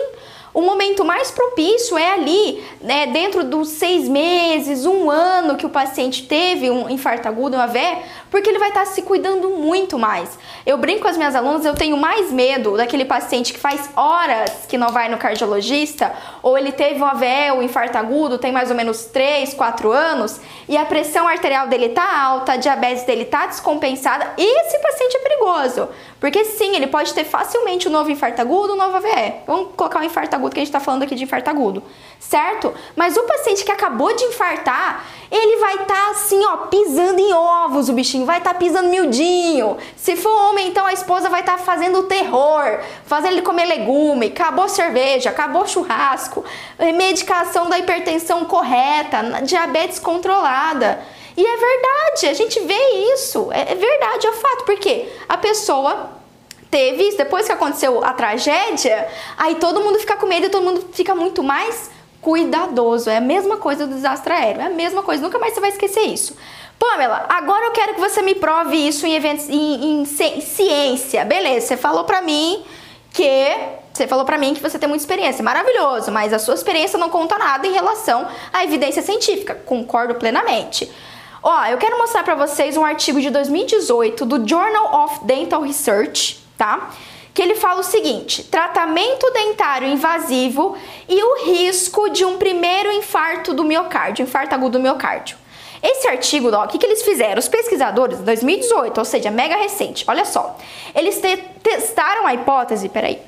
o momento mais propício é ali, né, dentro dos seis meses, um ano que o paciente teve um infarto agudo, um AVE, porque ele vai estar se cuidando muito mais. Eu brinco com as minhas alunas, eu tenho mais medo daquele paciente que faz horas que não vai no cardiologista, ou ele teve um AVE, um infarto agudo, tem mais ou menos 3, 4 anos, e a pressão arterial dele tá alta, a diabetes dele tá descompensada, esse paciente é perigoso. Porque sim, ele pode ter facilmente um novo infarto agudo, um novo AVE. Vamos colocar um infarto agudo, que a gente está falando aqui de infarto agudo, certo? Mas o paciente que acabou de infartar, ele vai estar tá, assim, ó, pisando em ovos, o bichinho vai estar tá pisando miudinho. Se for homem, então a esposa vai estar tá fazendo terror, fazendo ele comer legume, acabou cerveja, acabou churrasco, medicação da hipertensão correta, diabetes controlada. E é verdade, a gente vê isso, é, é verdade, é fato, porque a pessoa teve isso, depois que aconteceu a tragédia, aí todo mundo fica com medo e todo mundo fica muito mais cuidadoso. É a mesma coisa do desastre aéreo, é a mesma coisa, nunca mais você vai esquecer isso. Pamela, agora eu quero que você me prove isso em eventos, em, em ciência. Beleza, você falou pra mim que você falou para mim que você tem muita experiência, maravilhoso, mas a sua experiência não conta nada em relação à evidência científica. Concordo plenamente. Ó, eu quero mostrar para vocês um artigo de 2018 do Journal of Dental Research, tá? Que ele fala o seguinte: tratamento dentário invasivo e o risco de um primeiro infarto do miocárdio, infarto agudo do miocárdio. Esse artigo, ó, o que, que eles fizeram? Os pesquisadores, em 2018, ou seja, mega recente, olha só. Eles te testaram a hipótese, peraí,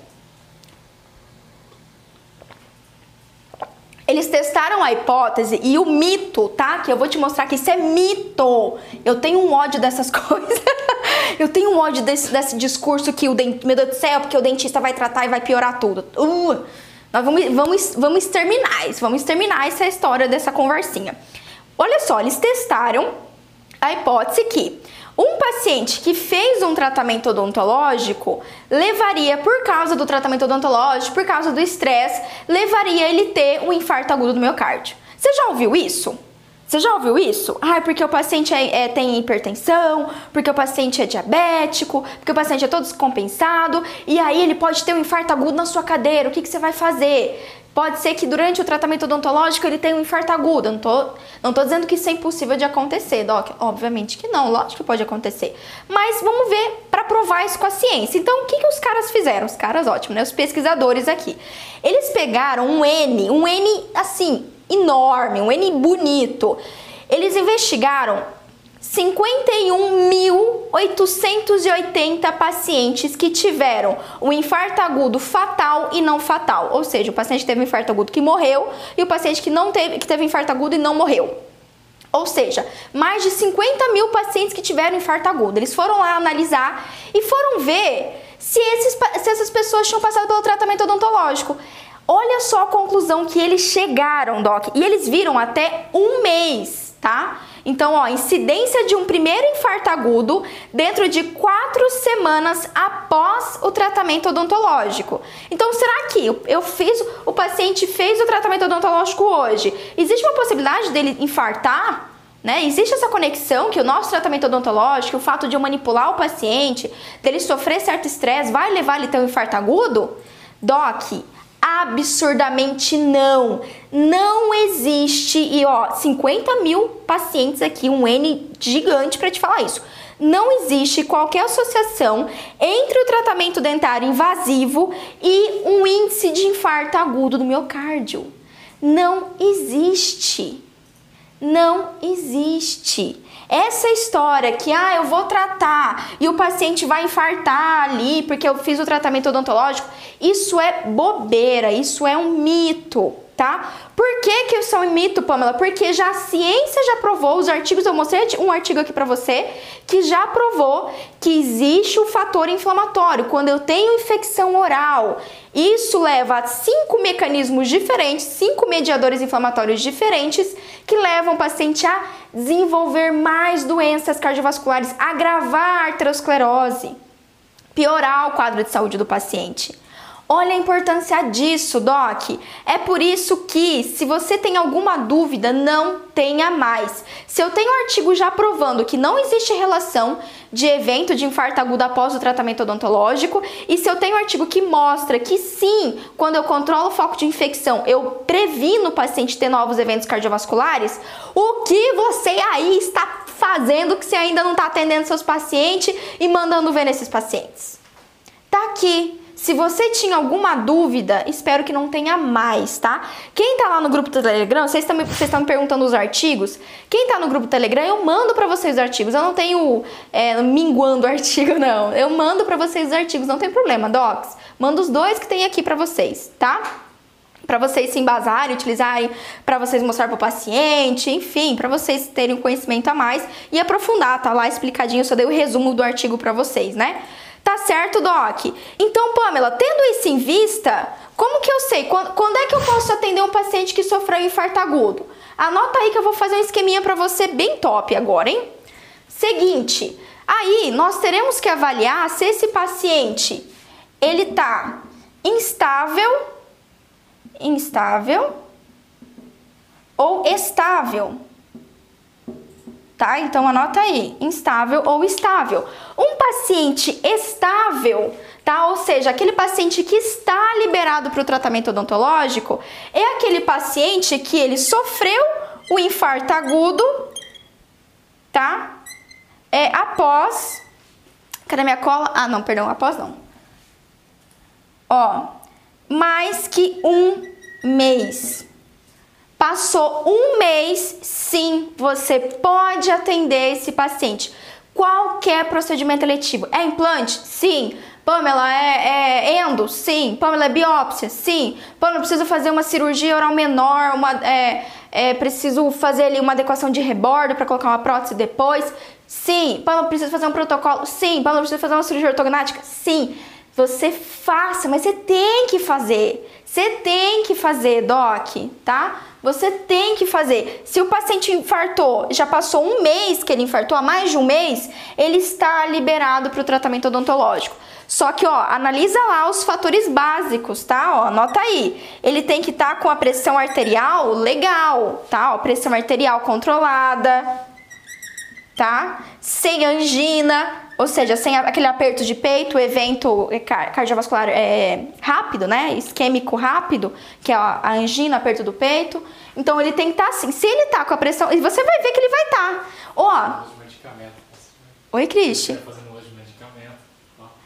Eles testaram a hipótese e o mito, tá? Que eu vou te mostrar que isso é mito. Eu tenho um ódio dessas coisas. eu tenho um ódio desse, desse discurso que o dentista, meu Deus do céu, porque o dentista vai tratar e vai piorar tudo. Uh, nós vamos, vamos, vamos exterminar isso, vamos exterminar essa história dessa conversinha. Olha só, eles testaram a hipótese que um paciente que fez um tratamento odontológico levaria, por causa do tratamento odontológico, por causa do estresse, levaria ele ter um infarto agudo do miocárdio. Você já ouviu isso? Você já ouviu isso? Ah, porque o paciente é, é, tem hipertensão, porque o paciente é diabético, porque o paciente é todo descompensado, e aí ele pode ter um infarto agudo na sua cadeira. O que, que você vai fazer? Pode ser que durante o tratamento odontológico ele tenha um infarto agudo. Não tô, não tô dizendo que isso é impossível de acontecer, Doc. Obviamente que não, lógico que pode acontecer. Mas vamos ver para provar isso com a ciência. Então, o que, que os caras fizeram? Os caras, ótimo, né? Os pesquisadores aqui. Eles pegaram um N, um N assim, enorme, um N bonito. Eles investigaram 51.880 pacientes que tiveram um infarto agudo fatal e não fatal, ou seja, o paciente teve um infarto agudo que morreu e o paciente que não teve, que teve infarto agudo e não morreu. Ou seja, mais de 50 mil pacientes que tiveram infarto agudo. Eles foram lá analisar e foram ver se, esses, se essas pessoas tinham passado pelo tratamento odontológico. Olha só a conclusão que eles chegaram, Doc. E eles viram até um mês, tá? Então, ó, incidência de um primeiro infarto agudo dentro de quatro semanas após o tratamento odontológico. Então, será que eu fiz, o paciente fez o tratamento odontológico hoje? Existe uma possibilidade dele infartar? Né? Existe essa conexão que o nosso tratamento odontológico, o fato de eu manipular o paciente, dele sofrer certo estresse, vai levar ele a ter um infarto agudo? Doc, Absurdamente não. Não existe. E ó, 50 mil pacientes aqui, um N gigante para te falar isso. Não existe qualquer associação entre o tratamento dentário invasivo e um índice de infarto agudo do miocárdio. Não existe. Não existe. Essa história que, ah, eu vou tratar e o paciente vai infartar ali porque eu fiz o tratamento odontológico, isso é bobeira, isso é um mito tá? Por que que é um mito, Pamela? Porque já a ciência já provou, os artigos, eu mostrei um artigo aqui para você, que já provou que existe o fator inflamatório. Quando eu tenho infecção oral, isso leva a cinco mecanismos diferentes, cinco mediadores inflamatórios diferentes, que levam o paciente a desenvolver mais doenças cardiovasculares, agravar a arteriosclerose, piorar o quadro de saúde do paciente. Olha a importância disso, Doc. É por isso que, se você tem alguma dúvida, não tenha mais. Se eu tenho um artigo já provando que não existe relação de evento de infarto agudo após o tratamento odontológico, e se eu tenho um artigo que mostra que sim, quando eu controlo o foco de infecção, eu previno o paciente ter novos eventos cardiovasculares, o que você aí está fazendo que você ainda não está atendendo seus pacientes e mandando ver nesses pacientes? Tá aqui se você tinha alguma dúvida, espero que não tenha mais, tá? Quem tá lá no grupo do Telegram, vocês estão vocês estão me perguntando os artigos. Quem tá no grupo do Telegram, eu mando para vocês os artigos. Eu não tenho é, minguando o artigo, não. Eu mando para vocês os artigos, não tem problema, docs. Mando os dois que tem aqui para vocês, tá? para vocês se embasarem, utilizarem para vocês mostrar para o paciente, enfim, para vocês terem um conhecimento a mais e aprofundar, tá lá explicadinho, eu só dei o resumo do artigo para vocês, né? Tá certo, Doc? Então, Pamela, tendo isso em vista, como que eu sei? Quando, quando é que eu posso atender um paciente que sofreu infarto agudo? Anota aí que eu vou fazer um esqueminha para você bem top agora, hein? Seguinte, aí nós teremos que avaliar se esse paciente ele tá instável, instável ou estável. Tá? Então anota aí, instável ou estável. Um paciente estável, tá? Ou seja, aquele paciente que está liberado para o tratamento odontológico é aquele paciente que ele sofreu o infarto agudo, tá? É após. Cadê minha cola? Ah, não, perdão, após não. Ó, mais que um mês. Passou um mês, sim, você pode atender esse paciente. Qualquer procedimento eletivo. É implante? Sim. Pamela, é, é endo? Sim. Pamela, é biópsia? Sim. Pamela, preciso fazer uma cirurgia oral menor, uma, é, é, preciso fazer ali uma adequação de rebordo para colocar uma prótese depois? Sim. Pamela, preciso fazer um protocolo? Sim. Pamela, preciso fazer uma cirurgia ortognática? Sim. Você faça, mas você tem que fazer. Você tem que fazer, doc, tá? Você tem que fazer. Se o paciente infartou, já passou um mês que ele infartou, há mais de um mês, ele está liberado para o tratamento odontológico. Só que, ó, analisa lá os fatores básicos, tá? Ó, anota aí. Ele tem que estar tá com a pressão arterial legal, tá? Ó, pressão arterial controlada, tá? Sem angina, ou seja, sem aquele aperto de peito, evento cardiovascular é, rápido, né? Isquêmico rápido, que é a angina, aperto do peito. Então ele tem que estar tá assim. Se ele tá com a pressão, e você vai ver que ele vai estar. Tá. Ó. Oi, Cristi.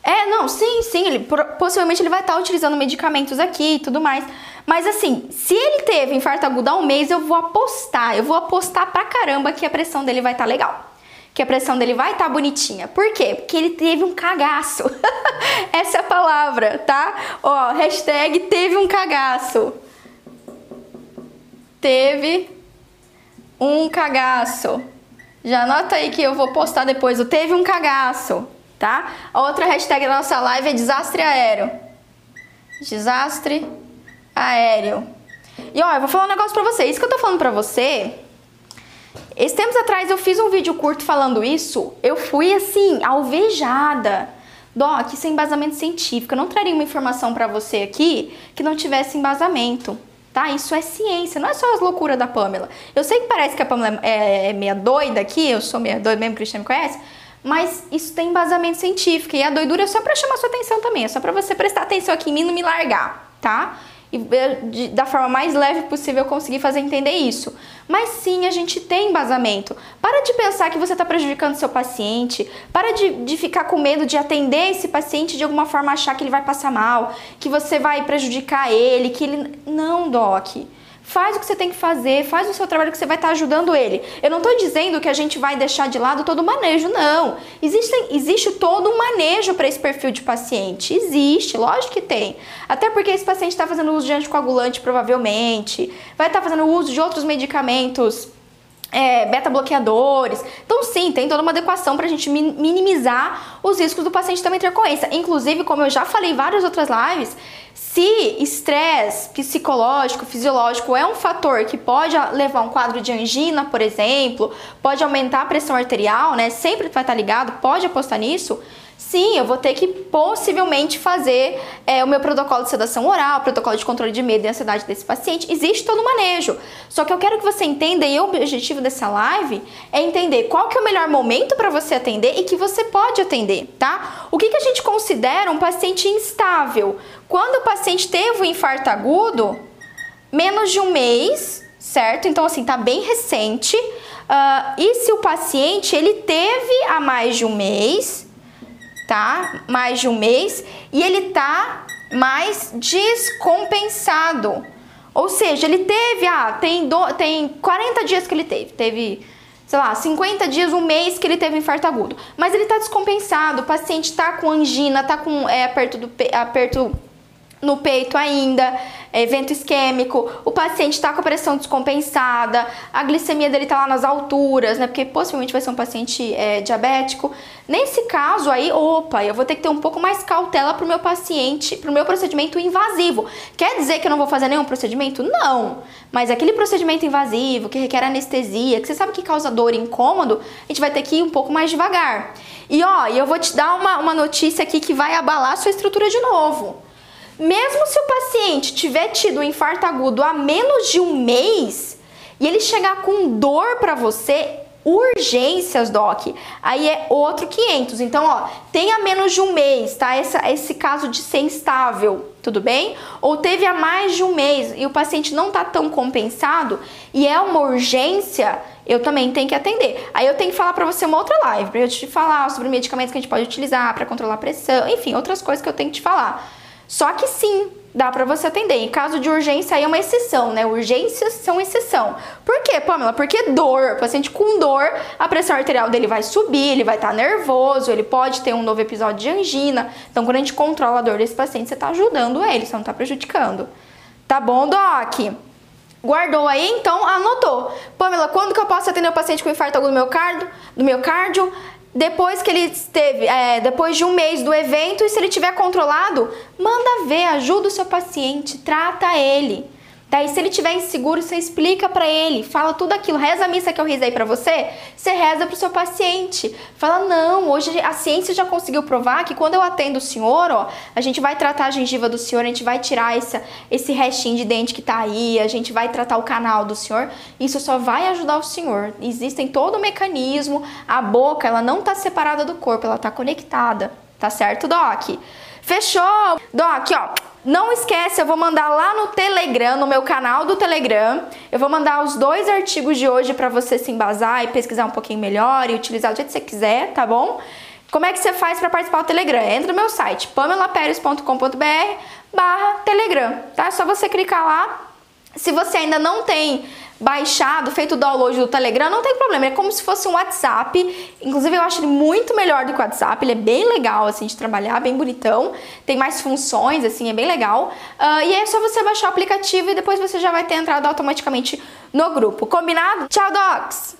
É, não, sim, sim, ele, possivelmente ele vai estar tá utilizando medicamentos aqui e tudo mais. Mas assim, se ele teve infarto agudo há um mês, eu vou apostar, eu vou apostar pra caramba que a pressão dele vai estar tá legal que a pressão dele vai estar tá bonitinha. Por quê? Porque ele teve um cagaço. Essa é a palavra, tá? Ó, hashtag teve um cagaço. Teve um cagaço. Já anota aí que eu vou postar depois o teve um cagaço, tá? A outra hashtag da nossa live é desastre aéreo. Desastre aéreo. E ó, eu vou falar um negócio pra você. Isso que eu tô falando pra você esse tempos atrás eu fiz um vídeo curto falando isso, eu fui assim, alvejada. Doc, sem embasamento científico. Eu não traria uma informação para você aqui que não tivesse embasamento, tá? Isso é ciência, não é só as loucuras da Pamela. Eu sei que parece que a Pamela é, é meia doida aqui, eu sou meia doida mesmo, o Cristiano me conhece, mas isso tem embasamento científico e a doidura é só para chamar sua atenção também, é só para você prestar atenção aqui em mim e não me largar, tá? E de, da forma mais leve possível conseguir fazer entender isso. Mas sim, a gente tem embasamento. Para de pensar que você está prejudicando seu paciente, para de, de ficar com medo de atender esse paciente de alguma forma achar que ele vai passar mal, que você vai prejudicar ele, que ele. Não, Doc. Faz o que você tem que fazer, faz o seu trabalho que você vai estar ajudando ele. Eu não estou dizendo que a gente vai deixar de lado todo o manejo, não. Existe, existe todo um manejo para esse perfil de paciente. Existe, lógico que tem. Até porque esse paciente está fazendo uso de anticoagulante, provavelmente, vai estar fazendo uso de outros medicamentos é, beta-bloqueadores. Então, sim, tem toda uma adequação para a gente minimizar os riscos do paciente também ter doença. Inclusive, como eu já falei em várias outras lives, se estresse psicológico, fisiológico é um fator que pode levar a um quadro de angina, por exemplo, pode aumentar a pressão arterial, né? Sempre vai estar ligado, pode apostar nisso sim, eu vou ter que possivelmente fazer é, o meu protocolo de sedação oral, protocolo de controle de medo e ansiedade desse paciente. Existe todo o manejo. Só que eu quero que você entenda, e o objetivo dessa live é entender qual que é o melhor momento para você atender e que você pode atender, tá? O que, que a gente considera um paciente instável? Quando o paciente teve um infarto agudo, menos de um mês, certo? Então, assim, tá bem recente. Uh, e se o paciente ele teve há mais de um mês, tá? Mais de um mês e ele tá mais descompensado. Ou seja, ele teve, ah, tem, do, tem 40 dias que ele teve, teve, sei lá, 50 dias, um mês que ele teve infarto agudo. Mas ele tá descompensado, o paciente tá com angina, tá com é, aperto, do, aperto no peito ainda, evento isquêmico, o paciente está com a pressão descompensada, a glicemia dele está lá nas alturas, né? Porque possivelmente vai ser um paciente é, diabético. Nesse caso aí, opa, eu vou ter que ter um pouco mais cautela para o meu paciente, para o meu procedimento invasivo. Quer dizer que eu não vou fazer nenhum procedimento? Não. Mas aquele procedimento invasivo que requer anestesia, que você sabe que causa dor e incômodo, a gente vai ter que ir um pouco mais devagar. E ó, eu vou te dar uma, uma notícia aqui que vai abalar a sua estrutura de novo. Mesmo se o paciente tiver tido um infarto agudo há menos de um mês e ele chegar com dor para você, Urgências, Doc, aí é outro 500. Então, ó, tenha menos de um mês, tá? Essa, esse caso de ser instável, tudo bem? Ou teve há mais de um mês e o paciente não tá tão compensado e é uma urgência, eu também tenho que atender. Aí eu tenho que falar para você uma outra live, para eu te falar sobre medicamentos que a gente pode utilizar para controlar a pressão, enfim, outras coisas que eu tenho que te falar. Só que sim, dá para você atender. Em caso de urgência, aí é uma exceção, né? Urgências são exceção. Por quê, Pamela? Porque dor, o paciente com dor, a pressão arterial dele vai subir, ele vai estar tá nervoso, ele pode ter um novo episódio de angina. Então, quando a gente controla a dor desse paciente, você está ajudando ele, você não está prejudicando. Tá bom, Doc? Guardou aí, então anotou. Pamela, quando que eu posso atender o paciente com infarto agudo do miocárdio? Do miocárdio? Depois que ele esteve, é, depois de um mês do evento, e se ele tiver controlado, manda ver, ajuda o seu paciente, trata ele. Daí, se ele tiver inseguro, você explica para ele, fala tudo aquilo, reza a missa que eu rezei para você, você reza pro seu paciente. Fala, não, hoje a ciência já conseguiu provar que quando eu atendo o senhor, ó, a gente vai tratar a gengiva do senhor, a gente vai tirar esse, esse restinho de dente que tá aí, a gente vai tratar o canal do senhor. Isso só vai ajudar o senhor. Existem todo o mecanismo, a boca, ela não tá separada do corpo, ela tá conectada. Tá certo, Doc? Fechou? Doc, ó, não esquece, eu vou mandar lá no Telegram, no meu canal do Telegram. Eu vou mandar os dois artigos de hoje para você se embasar e pesquisar um pouquinho melhor e utilizar do jeito que você quiser, tá bom? Como é que você faz para participar do Telegram? Entra no meu site pamelaperes.com.br barra Telegram, tá? É só você clicar lá. Se você ainda não tem baixado, feito o download do Telegram, não tem problema. É como se fosse um WhatsApp. Inclusive, eu acho ele muito melhor do que o WhatsApp. Ele é bem legal, assim, de trabalhar, bem bonitão. Tem mais funções, assim, é bem legal. Uh, e é só você baixar o aplicativo e depois você já vai ter entrado automaticamente no grupo. Combinado? Tchau, docs!